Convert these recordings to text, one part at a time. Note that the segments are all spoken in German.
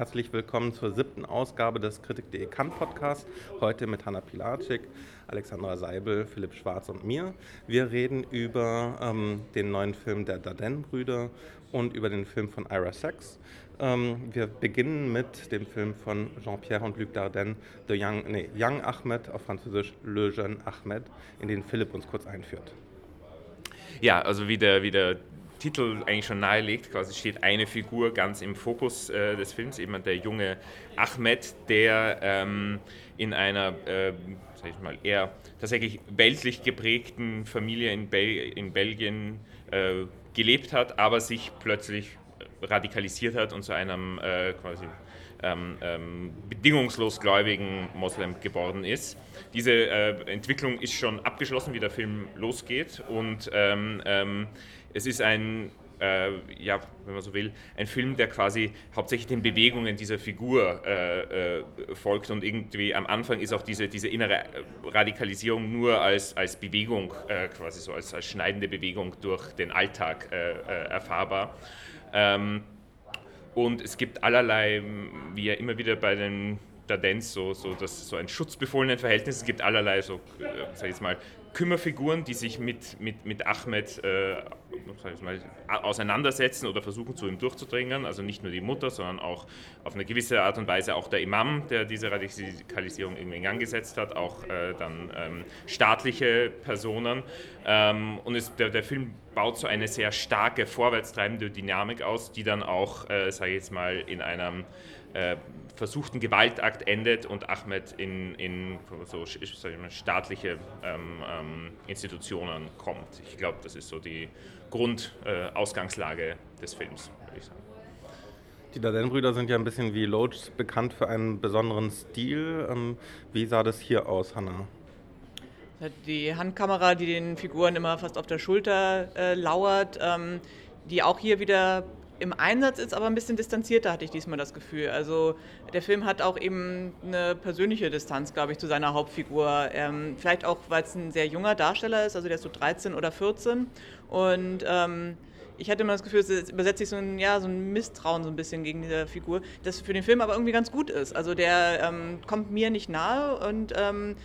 Herzlich willkommen zur siebten Ausgabe des Kritik.de Kant Podcast. Heute mit Hanna Pilatschik, Alexandra Seibel, Philipp Schwarz und mir. Wir reden über ähm, den neuen Film der Dardenne-Brüder und über den Film von Ira Sachs. Ähm, wir beginnen mit dem Film von Jean-Pierre und Luc Dardenne, The Young, nee, Young Ahmed, auf Französisch Le Jeune Ahmed, in den Philipp uns kurz einführt. Ja, also wie der, wie der Titel eigentlich schon nahelegt, quasi steht eine Figur ganz im Fokus äh, des Films, eben der junge Ahmed, der ähm, in einer, äh, sag ich mal, eher tatsächlich weltlich geprägten Familie in, Bel in Belgien äh, gelebt hat, aber sich plötzlich radikalisiert hat und zu einem äh, quasi ähm, ähm, bedingungslos gläubigen Moslem geworden ist. Diese äh, Entwicklung ist schon abgeschlossen, wie der Film losgeht und ähm, ähm es ist ein, äh, ja, wenn man so will, ein Film, der quasi hauptsächlich den Bewegungen dieser Figur äh, äh, folgt und irgendwie am Anfang ist auch diese, diese innere Radikalisierung nur als, als Bewegung, äh, quasi so als, als schneidende Bewegung durch den Alltag äh, äh, erfahrbar. Ähm, und es gibt allerlei, wie ja immer wieder bei den Dadenz, so, so, so ein schutzbefohlenen Verhältnis. Es gibt allerlei so, sag ich jetzt mal, Kümmerfiguren, die sich mit, mit, mit Ahmed äh, mal, auseinandersetzen oder versuchen zu ihm durchzudringen. Also nicht nur die Mutter, sondern auch auf eine gewisse Art und Weise auch der Imam, der diese Radikalisierung irgendwie in Gang gesetzt hat, auch äh, dann ähm, staatliche Personen. Ähm, und es, der, der, Film baut so eine sehr starke, vorwärtstreibende Dynamik aus, die dann auch, äh, sage ich jetzt mal, in einem äh, versuchten Gewaltakt endet und Ahmed in, in so mal, staatliche ähm, ähm, Institutionen kommt. Ich glaube, das ist so die Grundausgangslage äh, des Films, würde ich sagen. Die Dardenne-Brüder sind ja ein bisschen wie Loach bekannt für einen besonderen Stil. Ähm, wie sah das hier aus, Hannah? Die Handkamera, die den Figuren immer fast auf der Schulter äh, lauert, ähm, die auch hier wieder im Einsatz ist, aber ein bisschen distanzierter, hatte ich diesmal das Gefühl. Also der Film hat auch eben eine persönliche Distanz, glaube ich, zu seiner Hauptfigur. Ähm, vielleicht auch, weil es ein sehr junger Darsteller ist, also der ist so 13 oder 14. Und ähm, ich hatte immer das Gefühl, es übersetzt sich so ein, ja, so ein Misstrauen so ein bisschen gegen diese Figur, das für den Film aber irgendwie ganz gut ist. Also der ähm, kommt mir nicht nahe und ähm,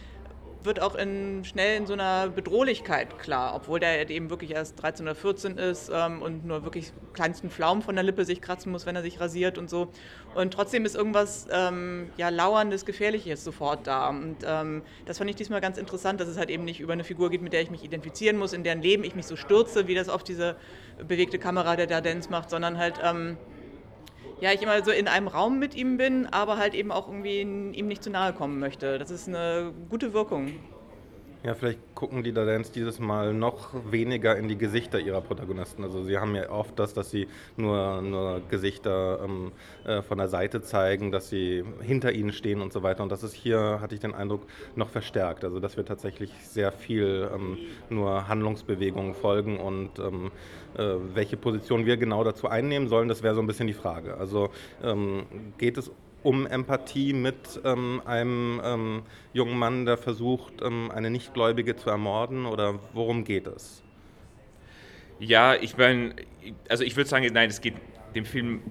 wird auch in, schnell in so einer Bedrohlichkeit klar, obwohl der eben wirklich erst 13 oder 14 ist ähm, und nur wirklich kleinsten Pflaumen von der Lippe sich kratzen muss, wenn er sich rasiert und so. Und trotzdem ist irgendwas ähm, ja, Lauerndes, Gefährliches sofort da. Und ähm, das fand ich diesmal ganz interessant, dass es halt eben nicht über eine Figur geht, mit der ich mich identifizieren muss, in deren Leben ich mich so stürze, wie das oft diese bewegte Kamera der Dardennes macht, sondern halt ähm, ja, ich immer so in einem Raum mit ihm bin, aber halt eben auch irgendwie ihm nicht zu nahe kommen möchte. Das ist eine gute Wirkung. Ja, vielleicht gucken die Dardens dieses Mal noch weniger in die Gesichter ihrer Protagonisten. Also sie haben ja oft das, dass sie nur, nur Gesichter ähm, äh, von der Seite zeigen, dass sie hinter ihnen stehen und so weiter. Und das ist hier, hatte ich den Eindruck, noch verstärkt. Also dass wir tatsächlich sehr viel ähm, nur Handlungsbewegungen folgen und ähm, äh, welche Position wir genau dazu einnehmen sollen, das wäre so ein bisschen die Frage. Also ähm, geht es um Empathie mit ähm, einem ähm, jungen Mann, der versucht, ähm, eine Nichtgläubige zu ermorden? Oder worum geht es? Ja, ich meine, also ich würde sagen, nein, es geht dem Film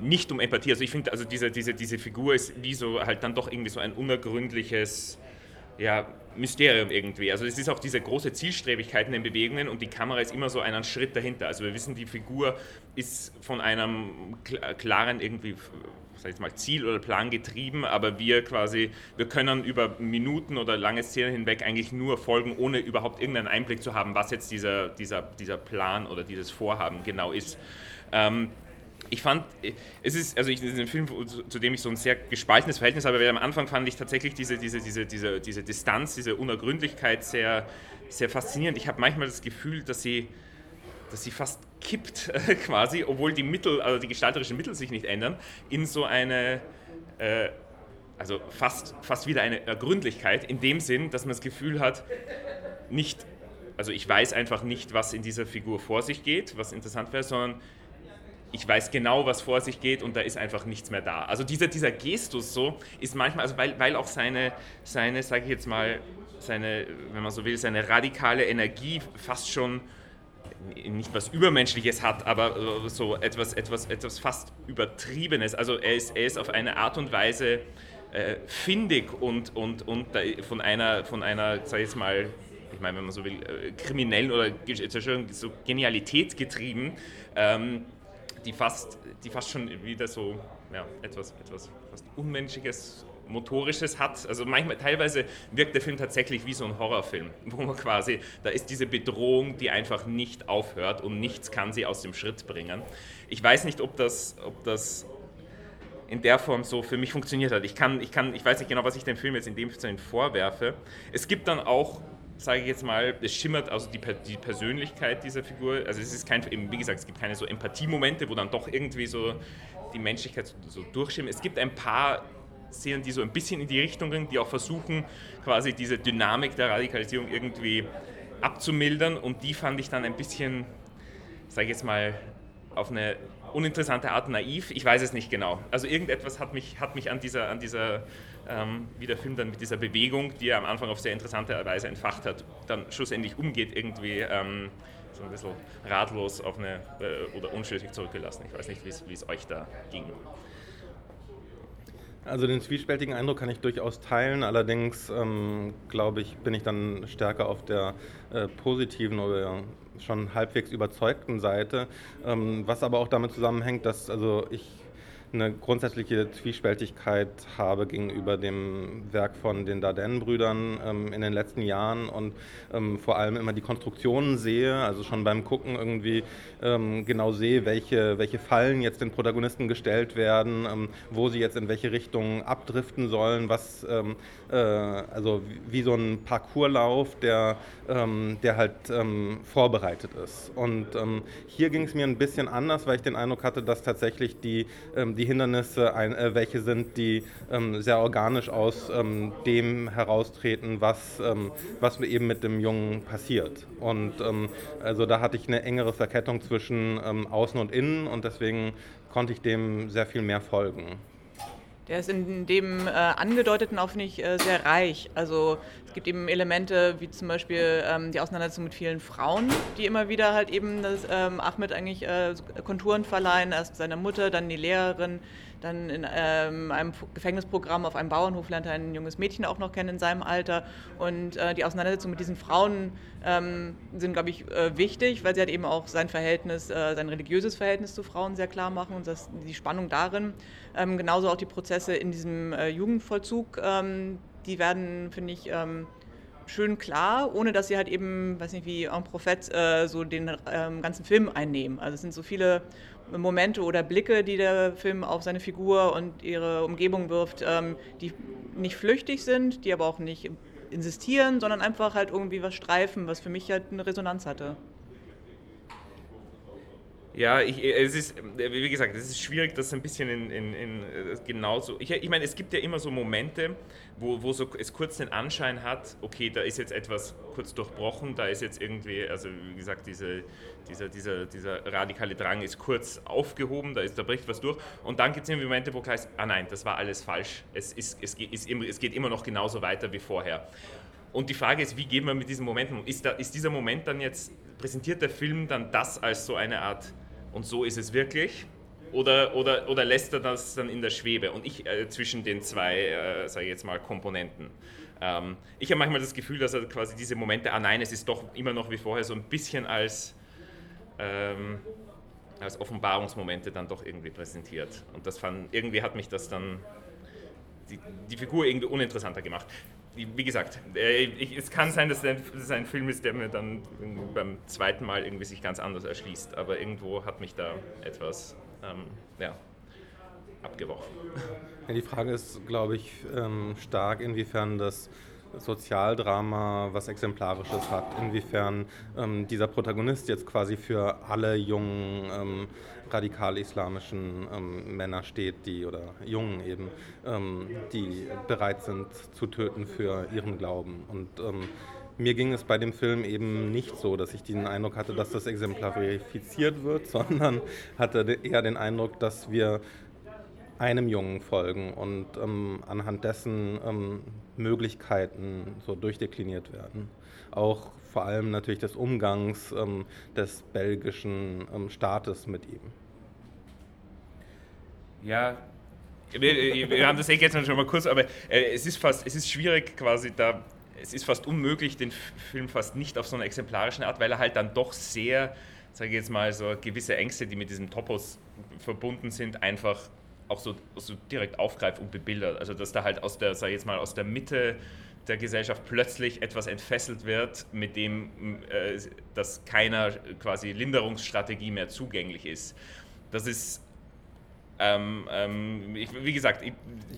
nicht um Empathie. Also ich finde, also diese, diese, diese Figur ist wie so halt dann doch irgendwie so ein unergründliches ja, Mysterium irgendwie. Also es ist auch diese große Zielstrebigkeit in den Bewegungen und die Kamera ist immer so einen Schritt dahinter. Also wir wissen, die Figur ist von einem klaren irgendwie sag ich mal, Ziel oder Plan getrieben, aber wir quasi, wir können über Minuten oder lange Szenen hinweg eigentlich nur folgen, ohne überhaupt irgendeinen Einblick zu haben, was jetzt dieser, dieser, dieser Plan oder dieses Vorhaben genau ist. Ähm, ich fand, es ist, also ich, ist ein Film, zu dem ich so ein sehr gespaltenes Verhältnis habe, weil am Anfang fand ich tatsächlich diese, diese, diese, diese, diese Distanz, diese Unergründlichkeit sehr, sehr faszinierend. Ich habe manchmal das Gefühl, dass sie, dass sie fast kippt quasi, obwohl die Mittel, also die gestalterischen Mittel sich nicht ändern, in so eine, äh, also fast, fast wieder eine Ergründlichkeit, in dem Sinn, dass man das Gefühl hat, nicht, also ich weiß einfach nicht, was in dieser Figur vor sich geht, was interessant wäre, sondern ich weiß genau, was vor sich geht und da ist einfach nichts mehr da. Also dieser, dieser Gestus so ist manchmal, also weil, weil auch seine, seine sage ich jetzt mal, seine, wenn man so will, seine radikale Energie fast schon nicht was Übermenschliches hat, aber äh, so etwas, etwas, etwas fast Übertriebenes. Also er ist, er ist auf eine Art und Weise äh, findig und, und, und von einer, von einer, sag ich jetzt mal, ich meine, wenn man so will, äh, kriminellen oder so Genialität getrieben, ähm, die, fast, die fast schon wieder so ja, etwas, etwas fast Unmenschliches Motorisches hat. Also manchmal, teilweise wirkt der Film tatsächlich wie so ein Horrorfilm, wo man quasi, da ist diese Bedrohung, die einfach nicht aufhört und nichts kann sie aus dem Schritt bringen. Ich weiß nicht, ob das, ob das in der Form so für mich funktioniert hat. Ich, kann, ich, kann, ich weiß nicht genau, was ich dem Film jetzt in dem Sinne vorwerfe. Es gibt dann auch sage ich jetzt mal, es schimmert also die, die, Persönlichkeit dieser Figur. Also es ist kein, wie gesagt, es gibt keine so Empathiemomente, wo dann doch irgendwie so die Menschlichkeit so, so durchschimmert. Es gibt ein paar Szenen, die so ein bisschen in die Richtung gehen, die auch versuchen, quasi diese Dynamik der Radikalisierung irgendwie abzumildern. Und die fand ich dann ein bisschen, sage ich jetzt mal, auf eine uninteressante Art naiv. Ich weiß es nicht genau. Also irgendetwas hat mich, hat mich an dieser, an dieser wie der Film dann mit dieser Bewegung, die er am Anfang auf sehr interessante Weise entfacht hat, dann schlussendlich umgeht, irgendwie ähm, so ein bisschen ratlos auf eine, äh, oder unschlüssig zurückgelassen. Ich weiß nicht, wie es euch da ging. Also den zwiespältigen Eindruck kann ich durchaus teilen, allerdings ähm, glaube ich, bin ich dann stärker auf der äh, positiven oder schon halbwegs überzeugten Seite, ähm, was aber auch damit zusammenhängt, dass also ich eine grundsätzliche Zwiespältigkeit habe gegenüber dem Werk von den Dardenne-Brüdern ähm, in den letzten Jahren und ähm, vor allem immer die Konstruktionen sehe, also schon beim Gucken irgendwie ähm, genau sehe, welche, welche Fallen jetzt den Protagonisten gestellt werden, ähm, wo sie jetzt in welche Richtung abdriften sollen, was ähm, äh, also wie, wie, so ein Parcourslauf, der, ähm, der halt vorbereitet ist. Und hier ging es mir ein bisschen anders, weil ich den Eindruck hatte, dass tatsächlich die die Hindernisse, ein, äh, welche sind, die ähm, sehr organisch aus ähm, dem heraustreten, was, ähm, was eben mit dem Jungen passiert. Und ähm, also da hatte ich eine engere Verkettung zwischen ähm, Außen und Innen und deswegen konnte ich dem sehr viel mehr folgen. Der ist in dem äh, angedeuteten auch, finde ich, äh, sehr reich. Also es gibt eben Elemente wie zum Beispiel ähm, die Auseinandersetzung mit vielen Frauen, die immer wieder halt eben das, ähm, Ahmed eigentlich äh, Konturen verleihen. Erst seine Mutter, dann die Lehrerin, dann in ähm, einem Gefängnisprogramm auf einem Bauernhof lernt er ein junges Mädchen auch noch kennen in seinem Alter. Und äh, die Auseinandersetzung mit diesen Frauen ähm, sind, glaube ich, äh, wichtig, weil sie halt eben auch sein Verhältnis, äh, sein religiöses Verhältnis zu Frauen sehr klar machen und das, die Spannung darin. Ähm, genauso auch die Prozesse in diesem äh, Jugendvollzug, ähm, die werden, finde ich, ähm, schön klar, ohne dass sie halt eben, weiß nicht, wie ein Prophet äh, so den ähm, ganzen Film einnehmen. Also es sind so viele Momente oder Blicke, die der Film auf seine Figur und ihre Umgebung wirft, ähm, die nicht flüchtig sind, die aber auch nicht insistieren, sondern einfach halt irgendwie was streifen, was für mich halt eine Resonanz hatte. Ja, ich, es ist, wie gesagt, es ist schwierig, das ein bisschen in, in, in genauso. Ich, ich meine, es gibt ja immer so Momente, wo, wo so es kurz den Anschein hat, okay, da ist jetzt etwas kurz durchbrochen, da ist jetzt irgendwie, also wie gesagt, diese, dieser, dieser, dieser radikale Drang ist kurz aufgehoben, da, ist, da bricht was durch. Und dann gibt es Momente, wo klar ist, ah nein, das war alles falsch. Es, ist, es, geht, ist, es geht immer noch genauso weiter wie vorher. Und die Frage ist, wie gehen wir mit diesem Moment um? Ist, ist dieser Moment dann jetzt, präsentiert der Film dann das als so eine Art und so ist es wirklich? Oder, oder, oder lässt er das dann in der Schwebe? Und ich äh, zwischen den zwei, äh, sage ich jetzt mal, Komponenten. Ähm, ich habe manchmal das Gefühl, dass er quasi diese Momente, ah nein, es ist doch immer noch wie vorher, so ein bisschen als, ähm, als Offenbarungsmomente dann doch irgendwie präsentiert. Und das fand, irgendwie hat mich das dann, die, die Figur irgendwie uninteressanter gemacht wie gesagt, äh, ich, es kann sein, dass es ein Film ist, der mir dann beim zweiten Mal irgendwie sich ganz anders erschließt, aber irgendwo hat mich da etwas ähm, ja, abgeworfen. Ja, die Frage ist, glaube ich, ähm, stark, inwiefern das Sozialdrama was Exemplarisches hat, inwiefern ähm, dieser Protagonist jetzt quasi für alle jungen ähm, radikal-islamischen ähm, Männer steht, die oder Jungen eben, ähm, die bereit sind zu töten für ihren Glauben. Und ähm, mir ging es bei dem Film eben nicht so, dass ich den Eindruck hatte, dass das exemplarifiziert wird, sondern hatte eher den Eindruck, dass wir einem Jungen folgen und ähm, anhand dessen ähm, Möglichkeiten so durchdekliniert werden. Auch vor allem natürlich des Umgangs ähm, des belgischen ähm, Staates mit ihm. Ja, wir, wir, haben das eh gestern schon mal kurz, aber äh, es ist fast, es ist schwierig quasi da, es ist fast unmöglich, den Film fast nicht auf so einer exemplarischen Art, weil er halt dann doch sehr, sage ich jetzt mal, so gewisse Ängste, die mit diesem Topos verbunden sind, einfach auch so, so direkt aufgreift und bebildert. Also dass da halt aus der, sag ich jetzt mal, aus der Mitte der Gesellschaft plötzlich etwas entfesselt wird, mit dem äh, dass keiner quasi Linderungsstrategie mehr zugänglich ist. Das ist ähm, ähm, ich, wie gesagt, ich,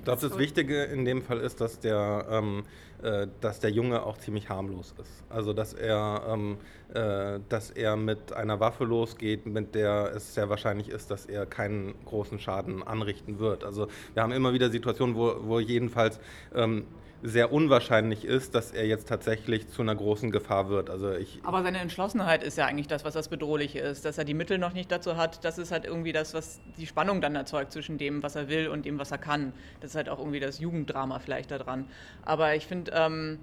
das, das Wichtige in dem Fall ist, dass der, ähm, äh, dass der Junge auch ziemlich harmlos ist. Also dass er, ähm, äh, dass er mit einer Waffe losgeht, mit der es sehr wahrscheinlich ist, dass er keinen großen Schaden anrichten wird. Also wir haben immer wieder Situationen, wo, wo jedenfalls ähm, sehr unwahrscheinlich ist, dass er jetzt tatsächlich zu einer großen Gefahr wird. Also ich Aber seine Entschlossenheit ist ja eigentlich das, was das Bedrohliche ist. Dass er die Mittel noch nicht dazu hat, das ist halt irgendwie das, was die Spannung dann erzeugt zwischen dem, was er will und dem, was er kann. Das ist halt auch irgendwie das Jugenddrama vielleicht daran. Aber ich finde... Ähm,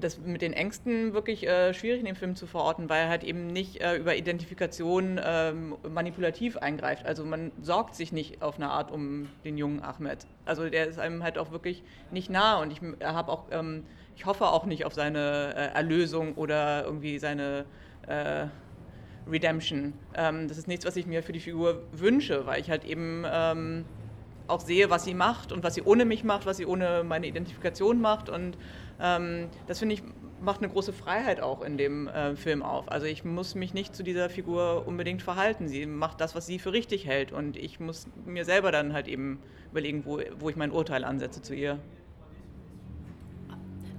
das mit den Ängsten wirklich äh, schwierig in dem Film zu verorten, weil er halt eben nicht äh, über Identifikation ähm, manipulativ eingreift. Also man sorgt sich nicht auf eine Art um den jungen Ahmed. Also der ist einem halt auch wirklich nicht nah und ich habe auch, ähm, ich hoffe auch nicht auf seine äh, Erlösung oder irgendwie seine äh, Redemption. Ähm, das ist nichts, was ich mir für die Figur wünsche, weil ich halt eben ähm, auch sehe, was sie macht und was sie ohne mich macht, was sie ohne meine Identifikation macht und ähm, das finde ich macht eine große Freiheit auch in dem äh, Film auf. Also ich muss mich nicht zu dieser Figur unbedingt verhalten. Sie macht das, was sie für richtig hält und ich muss mir selber dann halt eben überlegen, wo, wo ich mein Urteil ansetze zu ihr.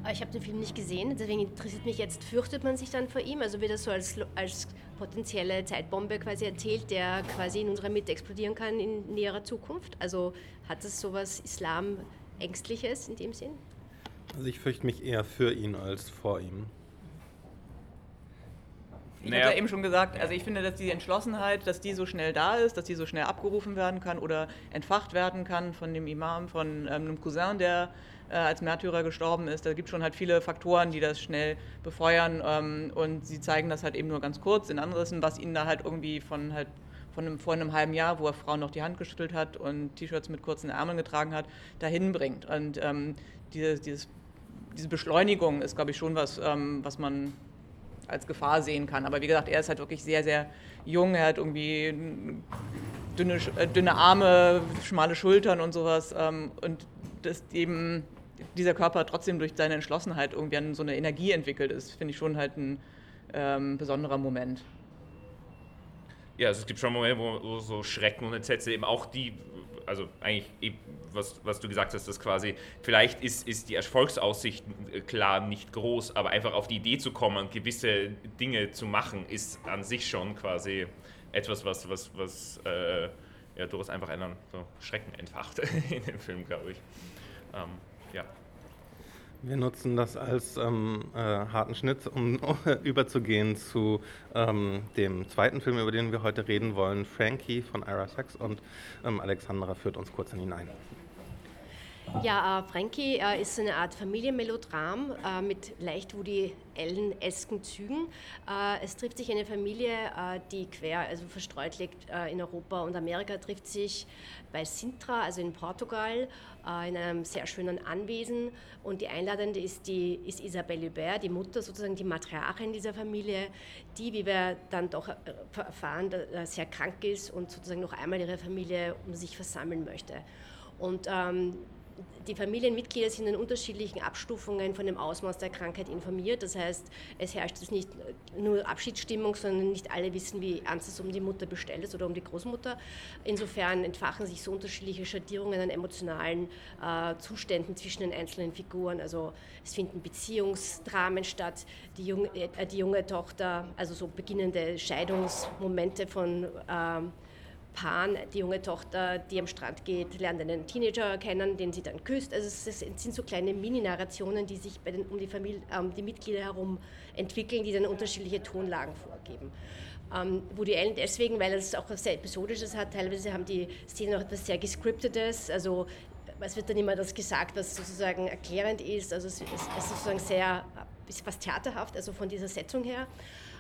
Ich habe den Film nicht gesehen, deswegen interessiert mich jetzt, fürchtet man sich dann vor ihm? Also wird er so als, als potenzielle Zeitbombe quasi erzählt, der quasi in unserer Mitte explodieren kann in näherer Zukunft? Also hat das sowas Islam-Ängstliches in dem Sinn? Also ich fürchte mich eher für ihn als vor ihm. Ich naja. habe ja eben schon gesagt, also ich finde, dass die Entschlossenheit, dass die so schnell da ist, dass die so schnell abgerufen werden kann oder entfacht werden kann von dem Imam, von ähm, einem Cousin, der äh, als Märtyrer gestorben ist. Da gibt es schon halt viele Faktoren, die das schnell befeuern ähm, und sie zeigen das halt eben nur ganz kurz in Andersen, was ihnen da halt irgendwie von halt von einem, vor einem halben Jahr, wo er Frauen noch die Hand geschüttelt hat und T-Shirts mit kurzen Ärmeln getragen hat, dahin bringt. Und ähm, dieses, dieses diese Beschleunigung ist, glaube ich, schon was, ähm, was man als Gefahr sehen kann. Aber wie gesagt, er ist halt wirklich sehr, sehr jung. Er hat irgendwie dünne, äh, dünne Arme, schmale Schultern und sowas. Ähm, und dass eben dieser Körper trotzdem durch seine Entschlossenheit irgendwie an so eine Energie entwickelt ist, finde ich schon halt ein ähm, besonderer Moment. Ja, also es gibt schon Momente, wo so Schrecken und Entsetze eben auch die also eigentlich, was, was du gesagt hast, dass quasi, vielleicht ist, ist die Erfolgsaussicht äh, klar nicht groß, aber einfach auf die Idee zu kommen, gewisse Dinge zu machen, ist an sich schon quasi etwas, was, was, was äh, ja, durchaus einfach einen so Schrecken entfacht in dem Film, glaube ich. Ähm, ja. Wir nutzen das als ähm, äh, harten Schnitt, um überzugehen zu ähm, dem zweiten Film, über den wir heute reden wollen, Frankie von Ira Sachs. Und ähm, Alexandra führt uns kurz in ihn ein. Ja, äh, Frankie äh, ist eine Art Familienmelodram äh, mit leicht Woody Allen-esken Zügen. Äh, es trifft sich eine Familie, äh, die quer, also verstreut liegt äh, in Europa und Amerika, trifft sich bei Sintra, also in Portugal, in einem sehr schönen Anwesen. Und die Einladende ist, die, ist Isabelle Hubert, die Mutter, sozusagen die Matriarchin dieser Familie, die, wie wir dann doch erfahren, sehr krank ist und sozusagen noch einmal ihre Familie um sich versammeln möchte. Und ähm, die Familienmitglieder sind in unterschiedlichen Abstufungen von dem Ausmaß der Krankheit informiert. Das heißt, es herrscht jetzt nicht nur Abschiedsstimmung, sondern nicht alle wissen, wie ernst es um die Mutter bestellt ist oder um die Großmutter. Insofern entfachen sich so unterschiedliche Schattierungen an emotionalen äh, Zuständen zwischen den einzelnen Figuren. Also es finden Beziehungsdramen statt. Die junge, äh, die junge Tochter, also so beginnende Scheidungsmomente von äh, Paaren, die junge Tochter, die am Strand geht, lernt einen Teenager kennen, den sie dann küsst. Also es sind so kleine Mini-Narrationen, die sich den, um die, Familie, ähm, die Mitglieder herum entwickeln, die dann unterschiedliche Tonlagen vorgeben. Ähm, Woody Allen deswegen, weil es auch was sehr Episodisches hat. Teilweise haben die Szenen auch etwas sehr Gescriptetes. Also es wird dann immer das gesagt, was sozusagen erklärend ist. Also es ist sozusagen sehr, ist fast theaterhaft, also von dieser Setzung her.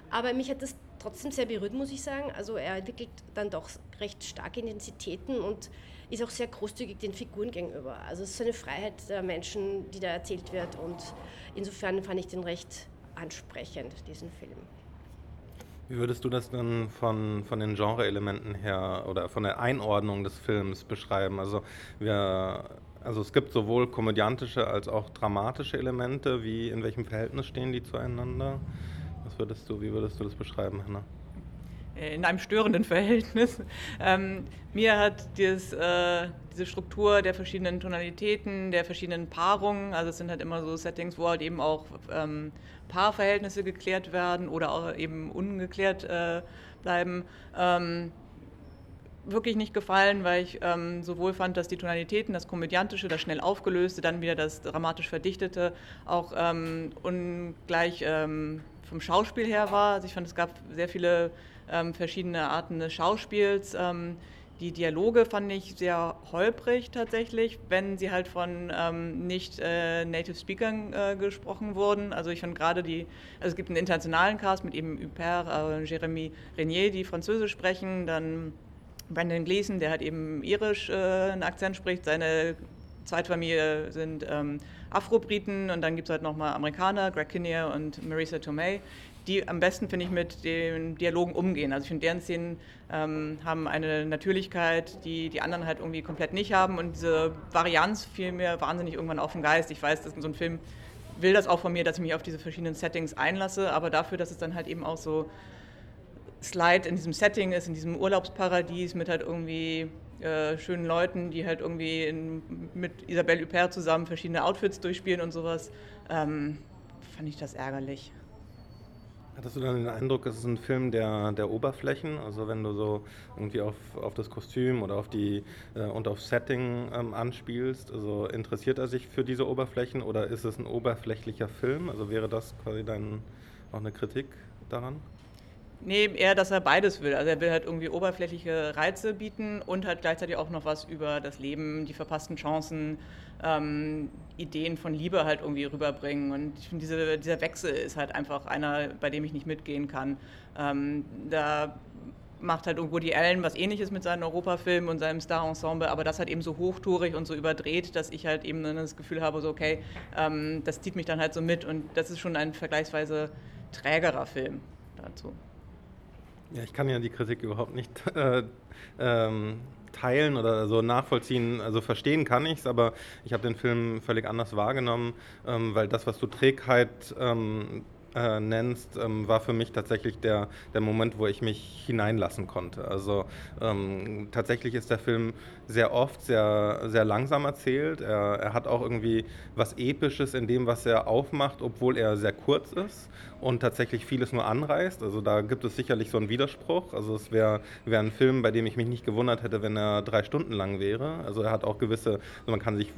Aber mich hat das trotzdem sehr berührt, muss ich sagen. Also er entwickelt dann doch recht starke Intensitäten und ist auch sehr großzügig den Figuren gegenüber. Also es ist so eine Freiheit der Menschen, die da erzählt wird und insofern fand ich den recht ansprechend, diesen Film. Wie würdest du das dann von, von den Genre-Elementen her oder von der Einordnung des Films beschreiben? Also, wir, also es gibt sowohl komödiantische als auch dramatische Elemente. Wie, in welchem Verhältnis stehen die zueinander? Was würdest du, wie würdest du das beschreiben, Hannah? Äh, in einem störenden Verhältnis. Ähm, mir hat dieses, äh, diese Struktur der verschiedenen Tonalitäten, der verschiedenen Paarungen, also es sind halt immer so Settings, wo halt eben auch ähm, Paarverhältnisse geklärt werden oder auch eben ungeklärt äh, bleiben, ähm, wirklich nicht gefallen, weil ich ähm, sowohl fand, dass die Tonalitäten, das Komödiantische, das schnell aufgelöste, dann wieder das dramatisch Verdichtete auch ähm, ungleich ähm, vom Schauspiel her war. Also ich fand, es gab sehr viele ähm, verschiedene Arten des Schauspiels. Ähm, die Dialoge fand ich sehr holprig tatsächlich, wenn sie halt von ähm, nicht äh, Native Speakern äh, gesprochen wurden. Also ich fand gerade die, also es gibt einen internationalen Cast mit eben Huppert, äh, Jérémy Renier, die Französisch sprechen, dann Brandon Gleason, der halt eben irisch äh, einen Akzent spricht, seine Zweitfamilie sind ähm, Afro-Briten und dann gibt es halt nochmal Amerikaner, Greg Kinnear und Marisa Tomei, die am besten, finde ich, mit den Dialogen umgehen. Also ich finde, deren Szenen ähm, haben eine Natürlichkeit, die die anderen halt irgendwie komplett nicht haben und diese Varianz fiel mir wahnsinnig irgendwann auf den Geist. Ich weiß, dass so ein Film will das auch von mir, dass ich mich auf diese verschiedenen Settings einlasse, aber dafür, dass es dann halt eben auch so Slide in diesem Setting ist, in diesem Urlaubsparadies mit halt irgendwie äh, schönen Leuten, die halt irgendwie in, mit Isabelle Huppert zusammen verschiedene Outfits durchspielen und sowas, ähm, fand ich das ärgerlich. Hattest du dann den Eindruck, es ist ein Film der, der Oberflächen? Also wenn du so irgendwie auf, auf das Kostüm oder auf die äh, und auf Setting ähm, anspielst, also interessiert er sich für diese Oberflächen oder ist es ein oberflächlicher Film? Also wäre das quasi dann auch eine Kritik daran? Nee, eher, dass er beides will. Also er will halt irgendwie oberflächliche Reize bieten und halt gleichzeitig auch noch was über das Leben, die verpassten Chancen, ähm, Ideen von Liebe halt irgendwie rüberbringen. Und ich finde, diese, dieser Wechsel ist halt einfach einer, bei dem ich nicht mitgehen kann. Ähm, da macht halt die Allen was ähnliches mit seinen Europafilmen und seinem Star-Ensemble, aber das halt eben so hochtourig und so überdreht, dass ich halt eben das Gefühl habe, so okay, ähm, das zieht mich dann halt so mit und das ist schon ein vergleichsweise trägerer Film dazu. Ja, ich kann ja die Kritik überhaupt nicht äh, ähm, teilen oder so nachvollziehen. Also verstehen kann ich es, aber ich habe den Film völlig anders wahrgenommen, ähm, weil das, was du Trägheit ähm, äh, nennst, ähm, war für mich tatsächlich der, der Moment, wo ich mich hineinlassen konnte. Also ähm, tatsächlich ist der Film sehr oft sehr, sehr langsam erzählt. Er, er hat auch irgendwie was Episches in dem, was er aufmacht, obwohl er sehr kurz ist und tatsächlich vieles nur anreißt. Also da gibt es sicherlich so einen Widerspruch. Also es wäre wär ein Film, bei dem ich mich nicht gewundert hätte, wenn er drei Stunden lang wäre. Also er hat auch gewisse, also man kann sich,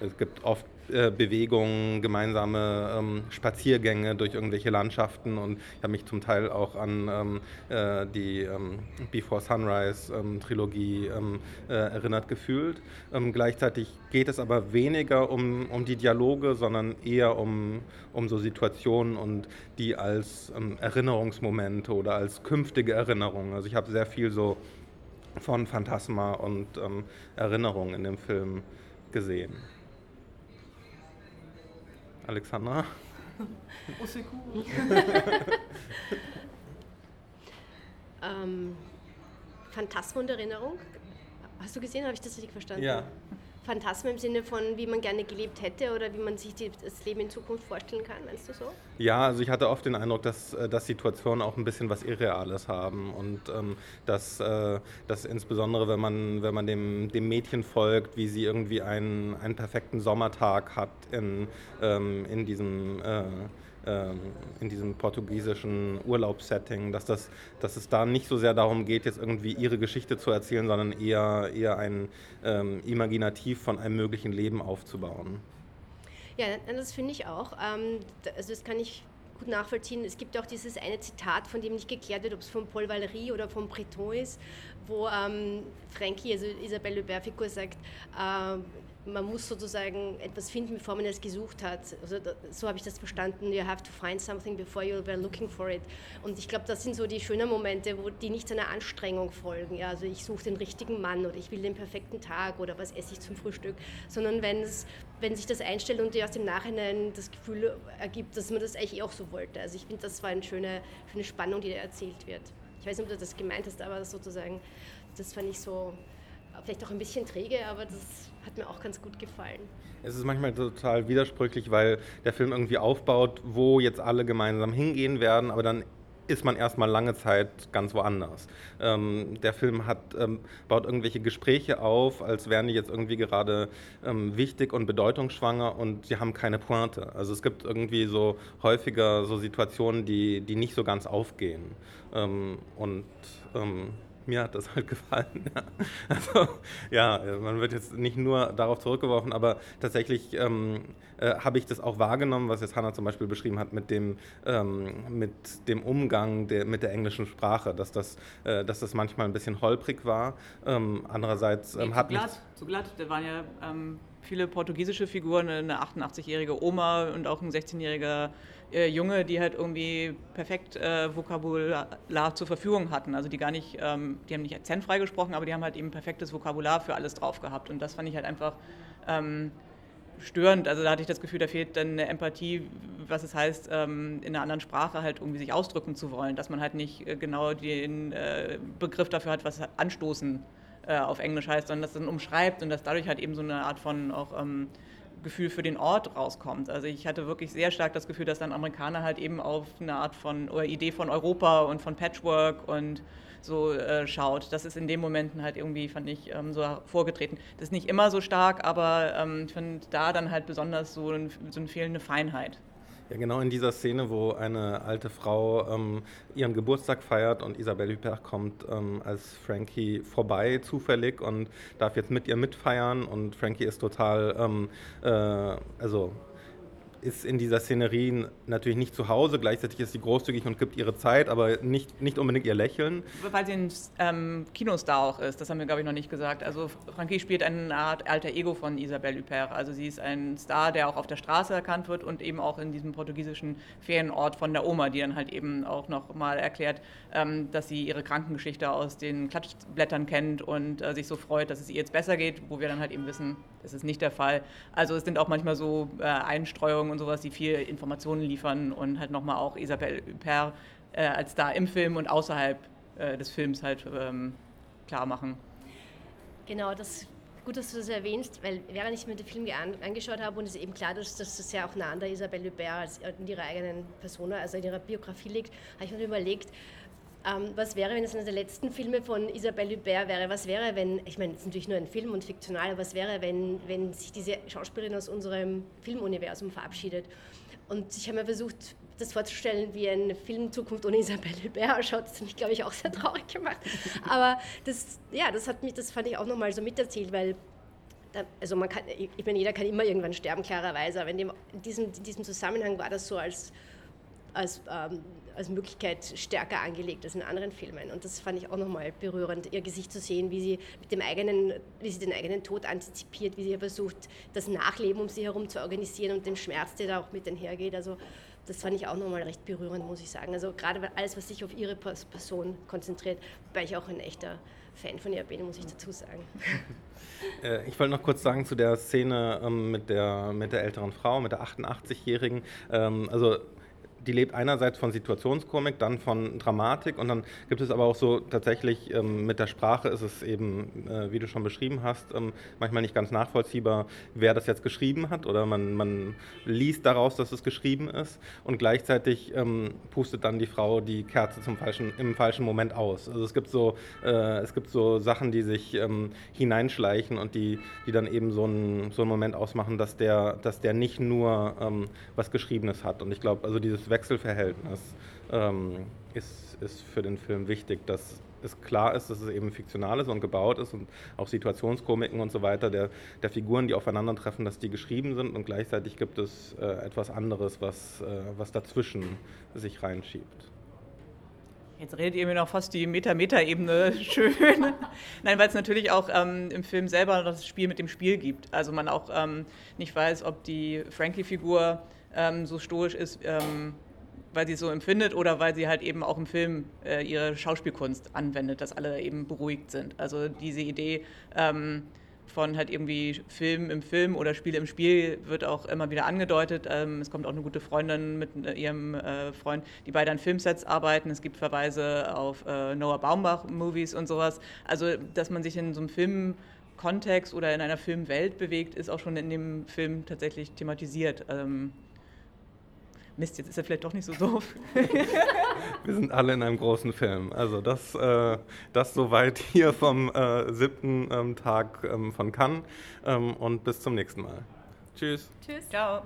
es gibt oft äh, Bewegungen, gemeinsame ähm, Spaziergänge durch irgendwelche Landschaften und ich habe mich zum Teil auch an ähm, äh, die ähm, Before Sunrise ähm, Trilogie ähm, äh, erinnert gefühlt. Ähm, gleichzeitig geht es aber weniger um, um die Dialoge, sondern eher um, um so Situationen und die als Erinnerungsmomente oder als künftige Erinnerungen. Also ich habe sehr viel so von Phantasma und Erinnerungen in dem Film gesehen. Alexandra? Oh, c'est cool. ähm, Phantasma und Erinnerung. Hast du gesehen? Habe ich das richtig verstanden? Ja. Phantasmen im Sinne von, wie man gerne gelebt hätte oder wie man sich die, das Leben in Zukunft vorstellen kann, meinst du so? Ja, also ich hatte oft den Eindruck, dass, äh, dass Situationen auch ein bisschen was Irreales haben und ähm, dass, äh, dass insbesondere, wenn man, wenn man dem, dem Mädchen folgt, wie sie irgendwie einen, einen perfekten Sommertag hat in, ähm, in diesem... Äh, in diesem portugiesischen Urlaubssetting, dass, das, dass es da nicht so sehr darum geht, jetzt irgendwie ihre Geschichte zu erzählen, sondern eher, eher ein ähm, Imaginativ von einem möglichen Leben aufzubauen. Ja, das finde ich auch. Ähm, also das kann ich gut nachvollziehen. Es gibt auch dieses eine Zitat, von dem nicht geklärt wird, ob es von Paul Valéry oder von Breton ist, wo ähm, Frankie, also Isabelle Hubert-Figur sagt, äh, man muss sozusagen etwas finden, bevor man es gesucht hat. Also so habe ich das verstanden. You have to find something before you were looking for it. Und ich glaube, das sind so die schönen Momente, wo die nicht einer Anstrengung folgen. Ja, also ich suche den richtigen Mann oder ich will den perfekten Tag oder was esse ich zum Frühstück, sondern wenn sich das einstellt und dir aus dem Nachhinein das Gefühl ergibt, dass man das eigentlich eh auch so wollte. Also ich finde, das war eine schöne, schöne Spannung, die da erzählt wird. Ich weiß nicht, ob du das gemeint hast, aber sozusagen, das fand ich so vielleicht auch ein bisschen träge, aber das hat mir auch ganz gut gefallen. Es ist manchmal total widersprüchlich, weil der Film irgendwie aufbaut, wo jetzt alle gemeinsam hingehen werden, aber dann ist man erstmal lange Zeit ganz woanders. Ähm, der Film hat, ähm, baut irgendwelche Gespräche auf, als wären die jetzt irgendwie gerade ähm, wichtig und bedeutungsschwanger und sie haben keine Pointe. Also es gibt irgendwie so häufiger so Situationen, die, die nicht so ganz aufgehen. Ähm, und ähm, mir hat das halt gefallen. Ja. Also ja, man wird jetzt nicht nur darauf zurückgeworfen, aber tatsächlich ähm, äh, habe ich das auch wahrgenommen, was jetzt Hannah zum Beispiel beschrieben hat mit dem, ähm, mit dem Umgang der, mit der englischen Sprache, dass das, äh, dass das manchmal ein bisschen holprig war. Ähm, andererseits nee, ähm, hat zu glatt, zu glatt. Da waren ja ähm, viele portugiesische Figuren, eine 88-jährige Oma und auch ein 16-jähriger äh, Junge, die halt irgendwie perfekt äh, Vokabular zur Verfügung hatten. Also die gar nicht, ähm, die haben nicht akzentfrei gesprochen, aber die haben halt eben perfektes Vokabular für alles drauf gehabt. Und das fand ich halt einfach ähm, störend. Also da hatte ich das Gefühl, da fehlt dann eine Empathie, was es heißt, ähm, in einer anderen Sprache halt irgendwie sich ausdrücken zu wollen, dass man halt nicht äh, genau den äh, Begriff dafür hat, was anstoßen äh, auf Englisch heißt, sondern dass es dann umschreibt und dass dadurch halt eben so eine Art von auch ähm, Gefühl für den Ort rauskommt. Also ich hatte wirklich sehr stark das Gefühl, dass dann Amerikaner halt eben auf eine Art von oder Idee von Europa und von Patchwork und so äh, schaut. Das ist in den Momenten halt irgendwie, fand ich, ähm, so vorgetreten. Das ist nicht immer so stark, aber ähm, ich finde da dann halt besonders so, ein, so eine fehlende Feinheit. Ja, genau in dieser Szene, wo eine alte Frau ähm, ihren Geburtstag feiert und Isabelle Huppert kommt ähm, als Frankie vorbei zufällig und darf jetzt mit ihr mitfeiern und Frankie ist total, ähm, äh, also ist in dieser Szenerie natürlich nicht zu Hause. Gleichzeitig ist sie großzügig und gibt ihre Zeit, aber nicht, nicht unbedingt ihr Lächeln. Weil sie ein ähm, Kinostar auch ist, das haben wir, glaube ich, noch nicht gesagt. Also Frankie spielt eine Art alter Ego von Isabelle Huppert. Also sie ist ein Star, der auch auf der Straße erkannt wird und eben auch in diesem portugiesischen Ferienort von der Oma, die dann halt eben auch noch mal erklärt, ähm, dass sie ihre Krankengeschichte aus den Klatschblättern kennt und äh, sich so freut, dass es ihr jetzt besser geht, wo wir dann halt eben wissen, das ist nicht der Fall. Also es sind auch manchmal so äh, Einstreuungen und sowas, die viel Informationen liefern und halt nochmal auch Isabelle Huppert äh, als Star im Film und außerhalb äh, des Films halt ähm, klar machen. Genau, das gut, dass du das erwähnst, weil während ich mir den Film an, angeschaut habe und es ist eben klar, dass, dass das ja auch nah an der Isabelle Huppert als in ihrer eigenen Persona, also in ihrer Biografie liegt, habe ich mir überlegt, ähm, was wäre, wenn es einer der letzten Filme von Isabelle Hubert wäre? Was wäre, wenn, ich meine, es ist natürlich nur ein Film und fiktional, aber was wäre, wenn, wenn sich diese Schauspielerin aus unserem Filmuniversum verabschiedet? Und ich habe mir versucht, das vorzustellen, wie ein Film Zukunft ohne Isabelle Hubert ausschaut. Das hat mich, glaube ich, auch sehr traurig gemacht. Aber das, ja, das, hat mich, das fand ich auch nochmal so miterzählt, weil also man kann, ich meine, jeder kann immer irgendwann sterben, klarerweise, aber in, dem, in, diesem, in diesem Zusammenhang war das so als, als ähm, als Möglichkeit stärker angelegt als in anderen Filmen. Und das fand ich auch nochmal berührend, ihr Gesicht zu sehen, wie sie, mit dem eigenen, wie sie den eigenen Tod antizipiert, wie sie versucht, das Nachleben um sie herum zu organisieren und den Schmerz, der da auch mit einhergeht. Also das fand ich auch nochmal recht berührend, muss ich sagen. Also gerade alles, was sich auf ihre Person konzentriert, wobei ich auch ein echter Fan von ihr bin, muss ich dazu sagen. Äh, ich wollte noch kurz sagen zu der Szene ähm, mit, der, mit der älteren Frau, mit der 88-Jährigen. Ähm, also die lebt einerseits von Situationskomik, dann von Dramatik und dann gibt es aber auch so tatsächlich ähm, mit der Sprache ist es eben, äh, wie du schon beschrieben hast, ähm, manchmal nicht ganz nachvollziehbar, wer das jetzt geschrieben hat oder man, man liest daraus, dass es geschrieben ist und gleichzeitig ähm, pustet dann die Frau die Kerze zum falschen, im falschen Moment aus. Also es gibt so, äh, es gibt so Sachen, die sich ähm, hineinschleichen und die, die dann eben so einen, so einen Moment ausmachen, dass der, dass der nicht nur ähm, was Geschriebenes hat. Und ich glaube, also dieses Wechselverhältnis ähm, ist, ist für den Film wichtig, dass es klar ist, dass es eben fiktional ist und gebaut ist und auch Situationskomiken und so weiter der, der Figuren, die aufeinandertreffen, dass die geschrieben sind und gleichzeitig gibt es äh, etwas anderes, was, äh, was dazwischen sich reinschiebt. Jetzt redet ihr mir noch fast die Meta-Meta-Ebene schön. Nein, weil es natürlich auch ähm, im Film selber das Spiel mit dem Spiel gibt. Also man auch ähm, nicht weiß, ob die Frankie-Figur ähm, so stoisch ist, ähm, weil sie es so empfindet oder weil sie halt eben auch im Film äh, ihre Schauspielkunst anwendet, dass alle eben beruhigt sind. Also diese Idee ähm, von halt irgendwie Film im Film oder Spiel im Spiel wird auch immer wieder angedeutet. Ähm, es kommt auch eine gute Freundin mit äh, ihrem äh, Freund, die beide an Filmsets arbeiten. Es gibt Verweise auf äh, Noah Baumbach-Movies und sowas. Also, dass man sich in so einem Filmkontext oder in einer Filmwelt bewegt, ist auch schon in dem Film tatsächlich thematisiert. Ähm, Mist, jetzt ist er vielleicht doch nicht so doof. Wir sind alle in einem großen Film. Also das, äh, das soweit hier vom äh, siebten ähm, Tag ähm, von Cannes ähm, und bis zum nächsten Mal. Tschüss. Tschüss. Ciao.